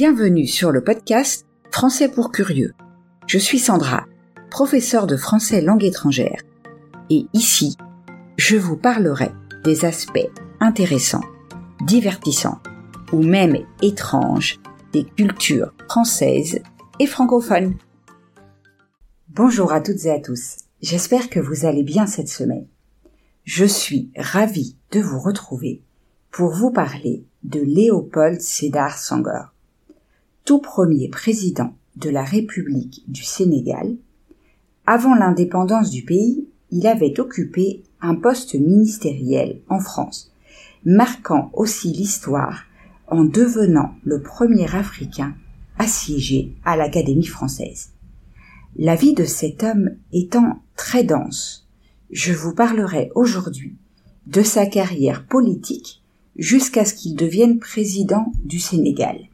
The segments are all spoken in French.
Bienvenue sur le podcast Français pour curieux. Je suis Sandra, professeure de français langue étrangère. Et ici, je vous parlerai des aspects intéressants, divertissants ou même étranges des cultures françaises et francophones. Bonjour à toutes et à tous. J'espère que vous allez bien cette semaine. Je suis ravie de vous retrouver pour vous parler de Léopold Sédar Senghor, tout premier président de la République du Sénégal. Avant l'indépendance du pays, il avait occupé un poste ministériel en France, marquant aussi l'histoire en devenant le premier Africain assiégé à l'Académie française. La vie de cet homme étant très dense, je vous parlerai aujourd'hui de sa carrière politique jusqu'à ce qu'il devienne président du Sénégal.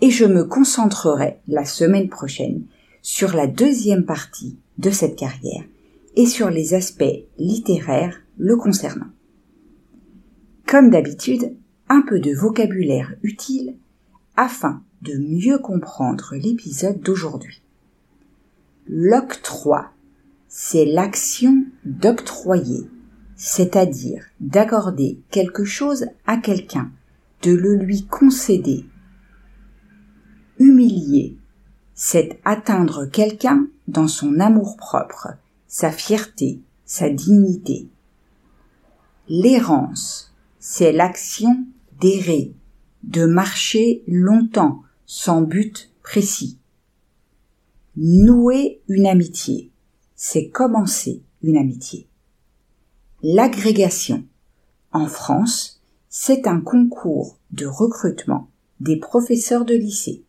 Et je me concentrerai la semaine prochaine sur la deuxième partie de cette carrière et sur les aspects littéraires le concernant. Comme d'habitude, un peu de vocabulaire utile afin de mieux comprendre l'épisode d'aujourd'hui. L'octroi, c'est l'action d'octroyer, c'est-à-dire d'accorder quelque chose à quelqu'un, de le lui concéder. Humilier, c'est atteindre quelqu'un dans son amour-propre, sa fierté, sa dignité. L'errance, c'est l'action d'errer, de marcher longtemps sans but précis. Nouer une amitié, c'est commencer une amitié. L'agrégation. En France, c'est un concours de recrutement des professeurs de lycée.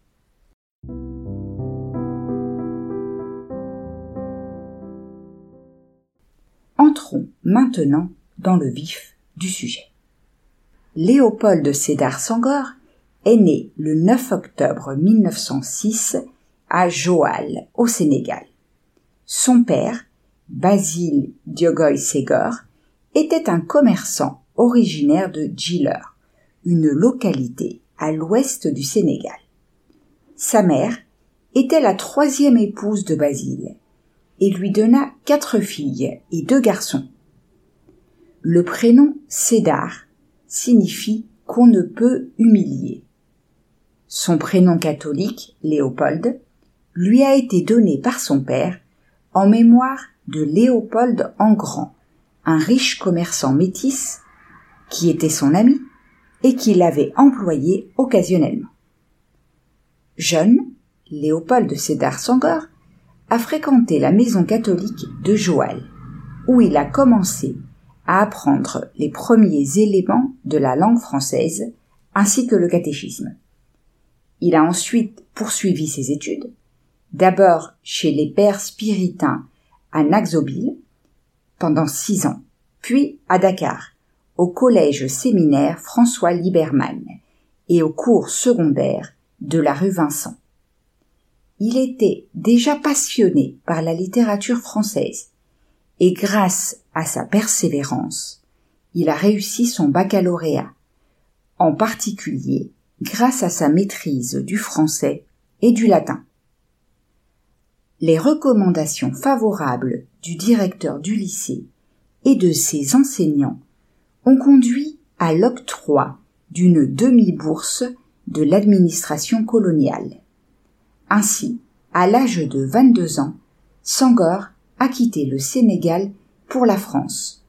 Entrons maintenant dans le vif du sujet. Léopold Sédar Senghor est né le 9 octobre 1906 à Joal, au Sénégal. Son père, Basile Diogoy Ségor, était un commerçant originaire de Djilor, une localité à l'ouest du Sénégal. Sa mère était la troisième épouse de Basile et lui donna quatre filles et deux garçons. Le prénom Sédar signifie qu'on ne peut humilier. Son prénom catholique, Léopold, lui a été donné par son père en mémoire de Léopold Engrand, un riche commerçant métis qui était son ami et qui l'avait employé occasionnellement. Jeune, Léopold Sédar Senghor a fréquenté la maison catholique de Joal, où il a commencé à apprendre les premiers éléments de la langue française ainsi que le catéchisme. Il a ensuite poursuivi ses études, d'abord chez les pères spiritains à Naxobile pendant six ans, puis à Dakar, au collège séminaire François Liberman et au cours secondaire de la rue Vincent. Il était déjà passionné par la littérature française et grâce à sa persévérance, il a réussi son baccalauréat, en particulier grâce à sa maîtrise du français et du latin. Les recommandations favorables du directeur du lycée et de ses enseignants ont conduit à l'octroi d'une demi-bourse de l'administration coloniale. Ainsi, à l'âge de 22 ans, Sangor a quitté le Sénégal pour la France,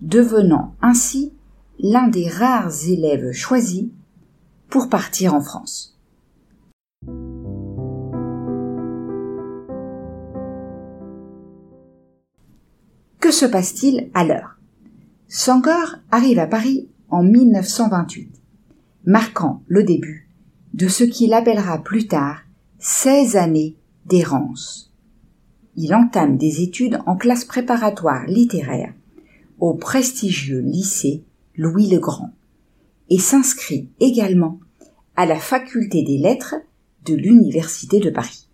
devenant ainsi l'un des rares élèves choisis pour partir en France. Que se passe-t-il alors? Sangor arrive à Paris en 1928, marquant le début de ce qu'il appellera plus tard 16 années d'errance il entame des études en classe préparatoire littéraire au prestigieux lycée Louis le Grand et s'inscrit également à la faculté des lettres de l'Université de Paris.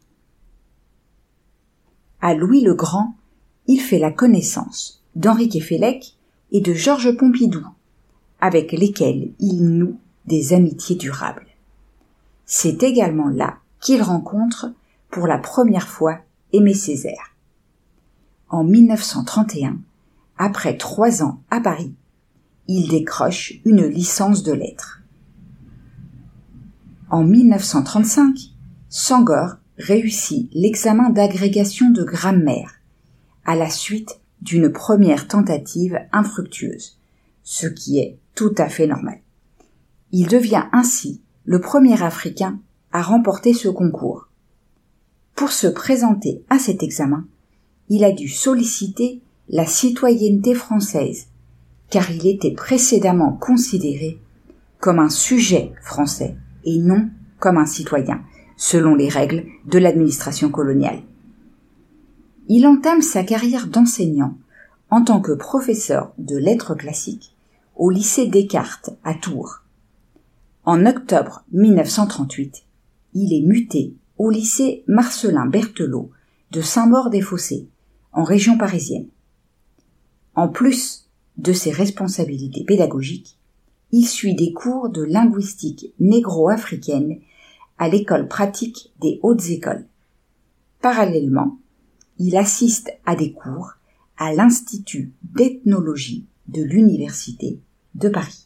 À Louis le Grand, il fait la connaissance d'Henri Queffélec et de Georges Pompidou, avec lesquels il noue des amitiés durables. C'est également là qu'il rencontre pour la première fois Aimé Césaire. En 1931, après trois ans à Paris, il décroche une licence de lettres. En 1935, Sangor réussit l'examen d'agrégation de grammaire à la suite d'une première tentative infructueuse, ce qui est tout à fait normal. Il devient ainsi le premier Africain à remporter ce concours. Pour se présenter à cet examen, il a dû solliciter la citoyenneté française, car il était précédemment considéré comme un sujet français et non comme un citoyen, selon les règles de l'administration coloniale. Il entame sa carrière d'enseignant en tant que professeur de lettres classiques au lycée Descartes à Tours. En octobre 1938, il est muté au lycée Marcelin Berthelot de Saint-Maur-des-Fossés, en région parisienne. En plus de ses responsabilités pédagogiques, il suit des cours de linguistique négro-africaine à l'école pratique des hautes écoles. Parallèlement, il assiste à des cours à l'Institut d'ethnologie de l'Université de Paris.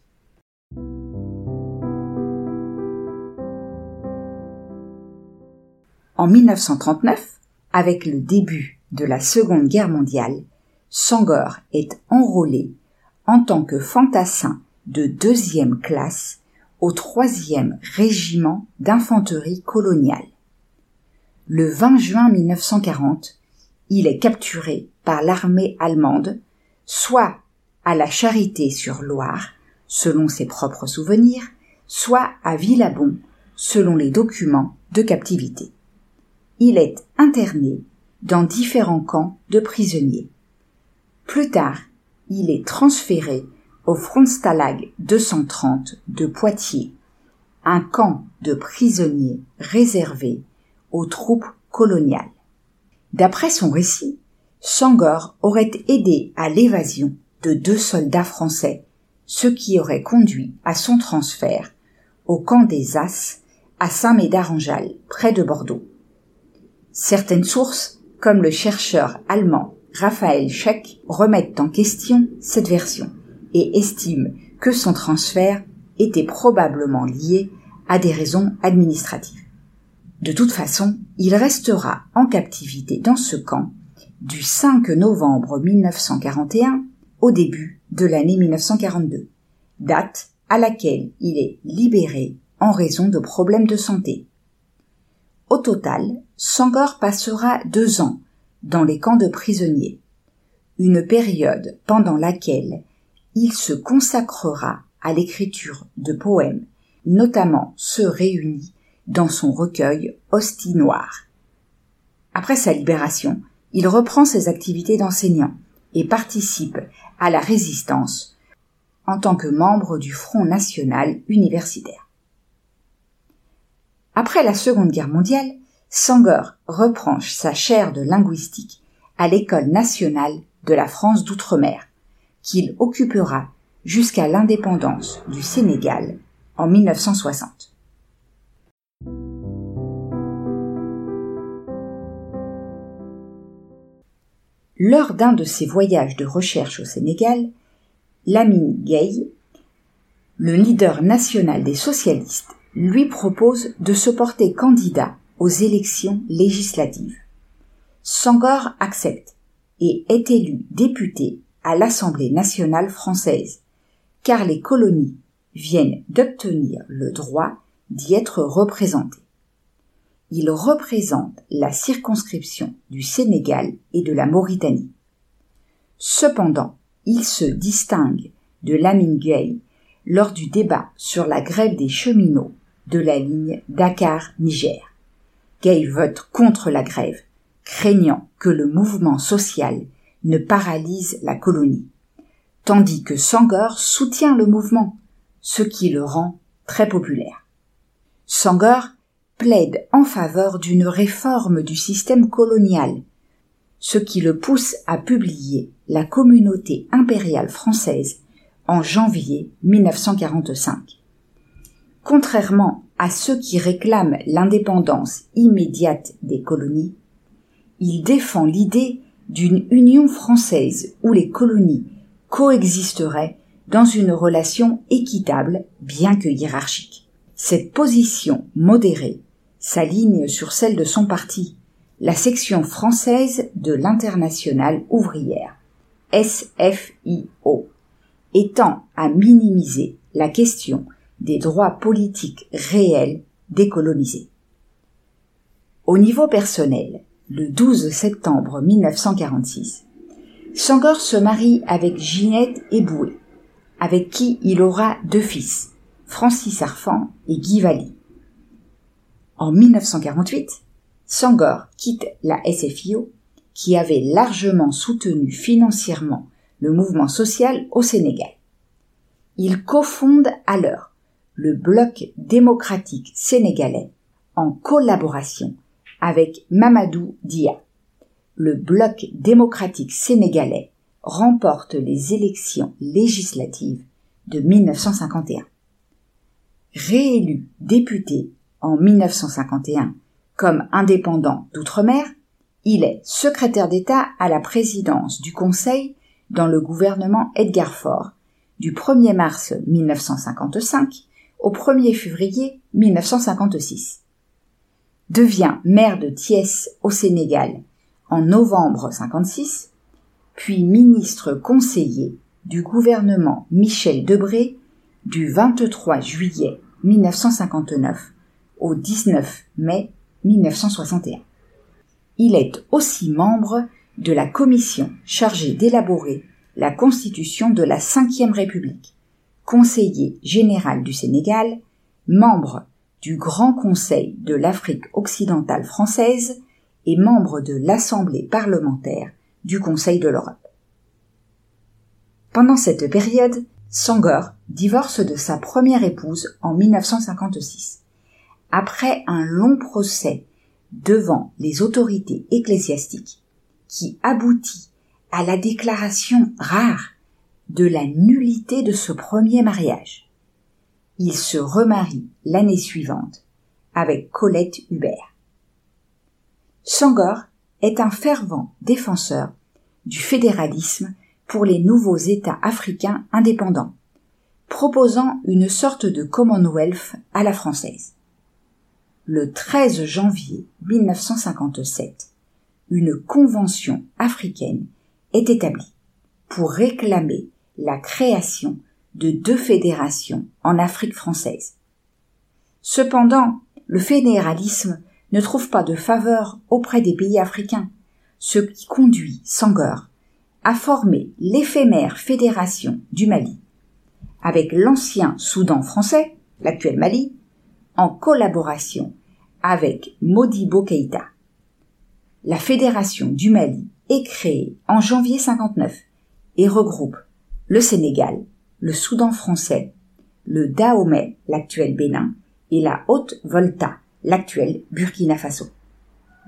En 1939, avec le début de la Seconde Guerre mondiale, Sangor est enrôlé en tant que fantassin de deuxième classe au troisième régiment d'infanterie coloniale. Le 20 juin 1940, il est capturé par l'armée allemande, soit à la Charité-sur-Loire, selon ses propres souvenirs, soit à Villabon, selon les documents de captivité. Il est interné dans différents camps de prisonniers. Plus tard, il est transféré au Frontstalag 230 de Poitiers, un camp de prisonniers réservé aux troupes coloniales. D'après son récit, Sangor aurait aidé à l'évasion de deux soldats français, ce qui aurait conduit à son transfert au camp des As à Saint-Médard-en-Jalles, près de Bordeaux. Certaines sources, comme le chercheur allemand Raphaël Scheck, remettent en question cette version et estiment que son transfert était probablement lié à des raisons administratives. De toute façon, il restera en captivité dans ce camp du 5 novembre 1941 au début de l'année 1942, date à laquelle il est libéré en raison de problèmes de santé. Au total, Sangor passera deux ans dans les camps de prisonniers, une période pendant laquelle il se consacrera à l'écriture de poèmes, notamment ceux réunis dans son recueil Hostie Noire. Après sa libération, il reprend ses activités d'enseignant et participe à la résistance en tant que membre du Front national universitaire. Après la Seconde Guerre mondiale, Sangor reprend sa chaire de linguistique à l'École nationale de la France d'outre-mer, qu'il occupera jusqu'à l'indépendance du Sénégal en 1960. Lors d'un de ses voyages de recherche au Sénégal, Lamine Gueye, le leader national des socialistes, lui propose de se porter candidat aux élections législatives. Sangor accepte et est élu député à l'Assemblée nationale française, car les colonies viennent d'obtenir le droit d'y être représentées. Il représente la circonscription du Sénégal et de la Mauritanie. Cependant, il se distingue de Lamine lors du débat sur la grève des cheminots de la ligne Dakar-Niger. Gay vote contre la grève, craignant que le mouvement social ne paralyse la colonie, tandis que Sangor soutient le mouvement, ce qui le rend très populaire. Sangor plaide en faveur d'une réforme du système colonial, ce qui le pousse à publier La communauté impériale française en janvier 1945. Contrairement à ceux qui réclament l'indépendance immédiate des colonies, il défend l'idée d'une union française où les colonies coexisteraient dans une relation équitable, bien que hiérarchique. Cette position modérée s'aligne sur celle de son parti, la section française de l'internationale ouvrière, SFIO, étant à minimiser la question des droits politiques réels décolonisés. Au niveau personnel, le 12 septembre 1946, Sangor se marie avec Ginette Eboué, avec qui il aura deux fils, Francis Arfan et Guy Valli. En 1948, Sangor quitte la SFIO, qui avait largement soutenu financièrement le mouvement social au Sénégal. Il cofonde alors le Bloc démocratique sénégalais en collaboration avec Mamadou Dia. Le Bloc démocratique sénégalais remporte les élections législatives de 1951. Réélu député en 1951 comme indépendant d'outre-mer, il est secrétaire d'État à la présidence du Conseil dans le gouvernement Edgar Faure du 1er mars 1955 au 1er février 1956. Devient maire de Thiès au Sénégal en novembre 56, puis ministre conseiller du gouvernement Michel Debré du 23 juillet 1959 au 19 mai 1961. Il est aussi membre de la commission chargée d'élaborer la constitution de la Ve République, conseiller général du Sénégal, membre du Grand Conseil de l'Afrique occidentale française et membre de l'Assemblée parlementaire du Conseil de l'Europe. Pendant cette période, Sangor divorce de sa première épouse en 1956. Après un long procès devant les autorités ecclésiastiques qui aboutit à la déclaration rare de la nullité de ce premier mariage. Il se remarie l'année suivante avec Colette Hubert. Sangor est un fervent défenseur du fédéralisme pour les nouveaux États africains indépendants, proposant une sorte de Commonwealth à la française. Le 13 janvier 1957, une convention africaine est établie pour réclamer la création de deux fédérations en Afrique française. Cependant, le fédéralisme ne trouve pas de faveur auprès des pays africains, ce qui conduit Sangor à former l'éphémère fédération du Mali, avec l'ancien Soudan français, l'actuel Mali, en collaboration avec Modibo Keïta. La fédération du Mali est créée en janvier 59 et regroupe le Sénégal, le Soudan français, le Dahomey, l'actuel Bénin, et la Haute-Volta, l'actuel Burkina Faso.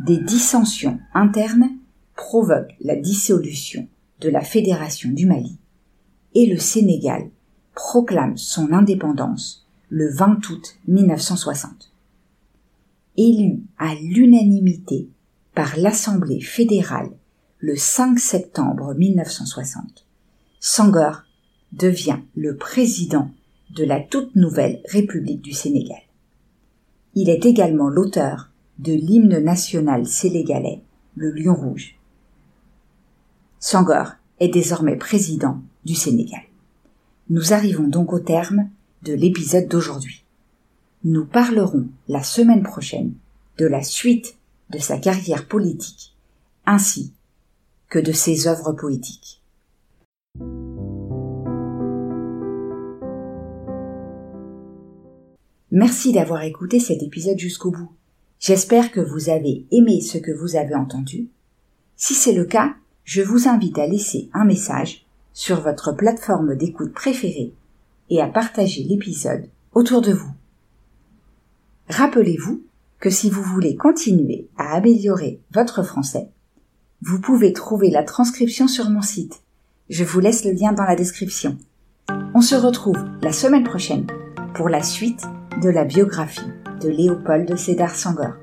Des dissensions internes provoquent la dissolution de la Fédération du Mali et le Sénégal proclame son indépendance le 20 août 1960. Élu à l'unanimité par l'Assemblée fédérale le 5 septembre 1960, Sangor devient le président de la toute nouvelle République du Sénégal. Il est également l'auteur de l'hymne national sénégalais, le Lion Rouge. Sangor est désormais président du Sénégal. Nous arrivons donc au terme de l'épisode d'aujourd'hui. Nous parlerons la semaine prochaine de la suite de sa carrière politique ainsi que de ses œuvres poétiques. Merci d'avoir écouté cet épisode jusqu'au bout. J'espère que vous avez aimé ce que vous avez entendu. Si c'est le cas, je vous invite à laisser un message sur votre plateforme d'écoute préférée et à partager l'épisode autour de vous. Rappelez-vous que si vous voulez continuer à améliorer votre français, vous pouvez trouver la transcription sur mon site. Je vous laisse le lien dans la description. On se retrouve la semaine prochaine pour la suite de la biographie de Léopold Sédar Senghor.